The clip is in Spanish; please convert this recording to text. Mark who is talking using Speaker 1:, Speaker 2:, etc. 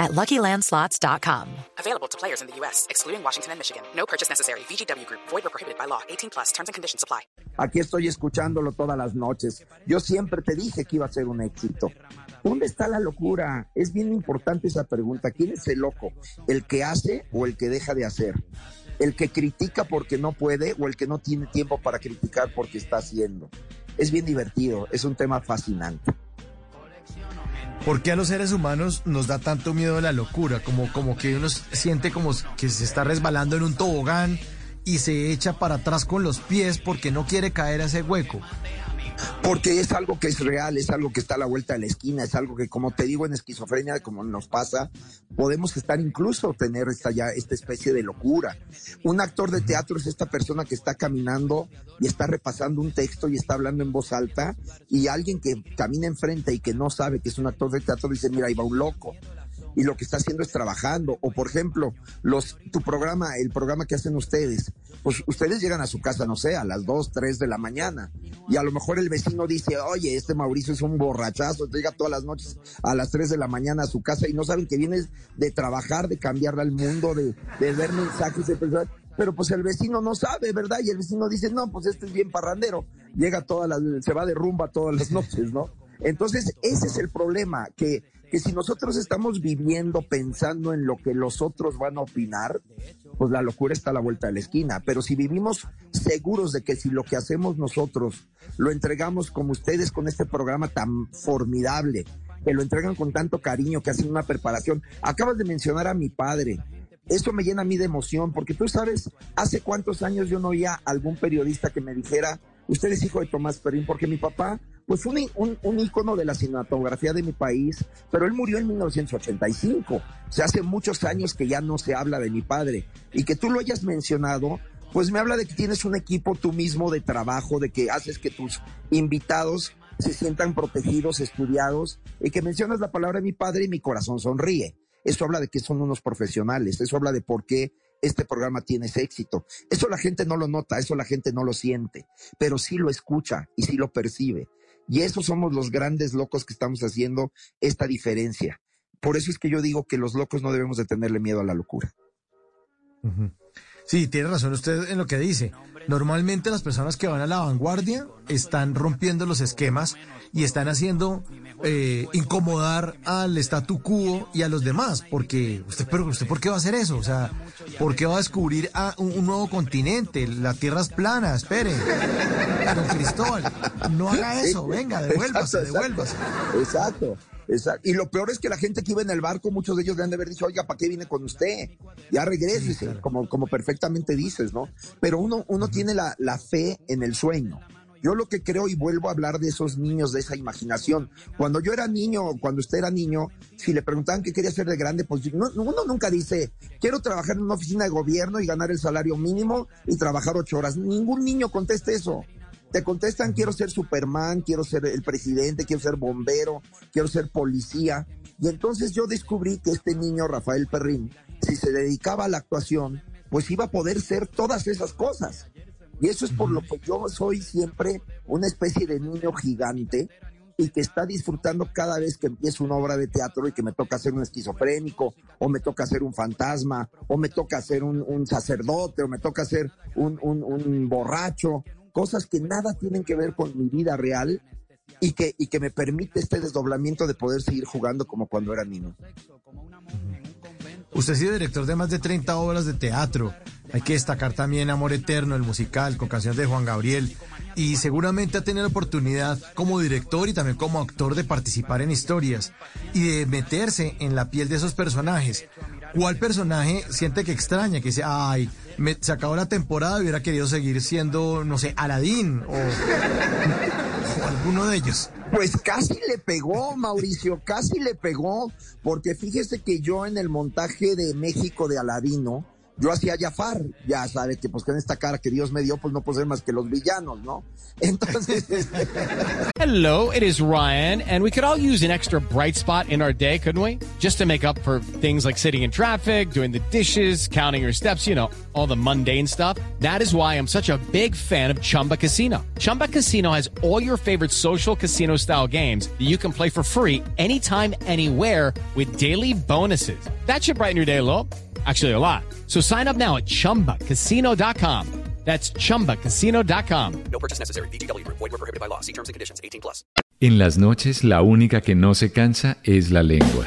Speaker 1: at LuckyLandSlots.com.
Speaker 2: Available to players in the U.S., excluding Washington and Michigan. No purchase necessary. VGW Group. Void or prohibited by law. 18 plus. Terms and conditions apply.
Speaker 3: Aquí estoy escuchándolo todas las noches. Yo siempre te dije que iba a ser un éxito. ¿Dónde está la locura? Es bien importante esa pregunta. ¿Quién es el loco? ¿El que hace o el que deja de hacer? ¿El que critica porque no puede o el que no tiene tiempo para criticar porque está haciendo? Es bien divertido, es un tema fascinante.
Speaker 4: ¿Por qué a los seres humanos nos da tanto miedo la locura? Como, como que uno siente como que se está resbalando en un tobogán y se echa para atrás con los pies porque no quiere caer a ese hueco.
Speaker 3: Porque es algo que es real, es algo que está a la vuelta de la esquina, es algo que, como te digo, en esquizofrenia, como nos pasa, podemos estar incluso tener esta ya esta especie de locura. Un actor de teatro es esta persona que está caminando y está repasando un texto y está hablando en voz alta, y alguien que camina enfrente y que no sabe que es un actor de teatro dice, mira, ahí va un loco y lo que está haciendo es trabajando. O por ejemplo, los, tu programa, el programa que hacen ustedes, pues ustedes llegan a su casa, no sé, a las 2, 3 de la mañana. Y a lo mejor el vecino dice, oye, este Mauricio es un borrachazo, llega todas las noches a las 3 de la mañana a su casa y no saben que vienes de trabajar, de cambiarle al mundo, de, de ver mensajes de personas pero pues el vecino no sabe, ¿verdad? Y el vecino dice, no, pues este es bien parrandero, llega todas las, se va de rumba todas las noches, ¿no? Entonces, ese es el problema, que que si nosotros estamos viviendo pensando en lo que los otros van a opinar, pues la locura está a la vuelta de la esquina. Pero si vivimos seguros de que si lo que hacemos nosotros lo entregamos como ustedes con este programa tan formidable, que lo entregan con tanto cariño, que hacen una preparación. Acabas de mencionar a mi padre. Eso me llena a mí de emoción, porque tú sabes, hace cuántos años yo no oía algún periodista que me dijera, usted es hijo de Tomás Perín, porque mi papá pues un, un, un, ícono de la cinematografía de mi país, pero él murió en 1985. O sea, hace muchos años que ya no se habla de mi padre. Y que tú lo hayas mencionado, pues me habla de que tienes un equipo tú mismo de trabajo, de que haces que tus invitados se sientan protegidos, estudiados, y que mencionas la palabra de mi padre y mi corazón sonríe. Eso habla de que son unos profesionales, eso habla de por qué este programa tiene ese éxito. Eso la gente no lo nota, eso la gente no lo siente, pero sí lo escucha y sí lo percibe. Y esos somos los grandes locos que estamos haciendo esta diferencia. Por eso es que yo digo que los locos no debemos de tenerle miedo a la locura.
Speaker 4: Sí, tiene razón usted en lo que dice. Normalmente las personas que van a la vanguardia están rompiendo los esquemas y están haciendo eh, incomodar al statu quo y a los demás, porque usted, pero usted, ¿por qué va a hacer eso? O sea, ¿por qué va a descubrir a un, nuevo continente? La Tierra es plana, espere. Don Cristóbal, no haga eso, venga, devuélvase, devuélvase.
Speaker 3: Exacto. Exacto. Y lo peor es que la gente que iba en el barco, muchos de ellos le han de haber dicho, oiga, ¿para qué viene con usted? Ya regrese, como, como perfectamente dices, ¿no? Pero uno, uno tiene la, la fe en el sueño. Yo lo que creo y vuelvo a hablar de esos niños, de esa imaginación. Cuando yo era niño, cuando usted era niño, si le preguntaban qué quería ser de grande, pues uno nunca dice, quiero trabajar en una oficina de gobierno y ganar el salario mínimo y trabajar ocho horas. Ningún niño contesta eso. Te contestan, quiero ser Superman, quiero ser el presidente, quiero ser bombero, quiero ser policía. Y entonces yo descubrí que este niño, Rafael Perrín, si se dedicaba a la actuación, pues iba a poder ser todas esas cosas. Y eso es por lo que yo soy siempre una especie de niño gigante y que está disfrutando cada vez que empiezo una obra de teatro y que me toca ser un esquizofrénico, o me toca ser un fantasma, o me toca ser un, sacerdote, o me toca ser un, un, borracho, cosas que nada tienen que ver con mi vida real y que, y que me permite este desdoblamiento de poder seguir jugando como cuando era niño.
Speaker 4: Usted ha sido director de más de 30 obras de teatro. Hay que destacar también Amor Eterno, el musical, con canciones de Juan Gabriel. Y seguramente ha tenido oportunidad como director y también como actor de participar en historias y de meterse en la piel de esos personajes. ¿Cuál personaje siente que extraña? Que dice, ay, se acabó la temporada y hubiera querido seguir siendo, no sé, Aladín o, o alguno de ellos.
Speaker 3: Pues casi le pegó, Mauricio, casi le pegó, porque fíjese que yo en el montaje de México de Aladino, yo hacía Jafar, ya sabes que pues con esta cara que Dios me dio, pues no puedo ser más que los villanos, ¿no? Entonces...
Speaker 5: Hello, it is Ryan, and we could all use an extra bright spot in our day, couldn't we? Just to make up for things like sitting in traffic, doing the dishes, counting your steps, you know, all the mundane stuff. That is why I'm such a big fan of Chumba Casino. Chumba Casino has all your favorite social casino style games that you can play for free anytime, anywhere with daily bonuses. That should brighten your day a little. Actually, a lot. So sign up now at chumbacasino.com. That's chumbacasino.com.
Speaker 2: No purchase necessary. VGW Group. Void were prohibited by law. See terms and conditions. 18 plus.
Speaker 6: En las noches, la única que no se cansa es la lengua.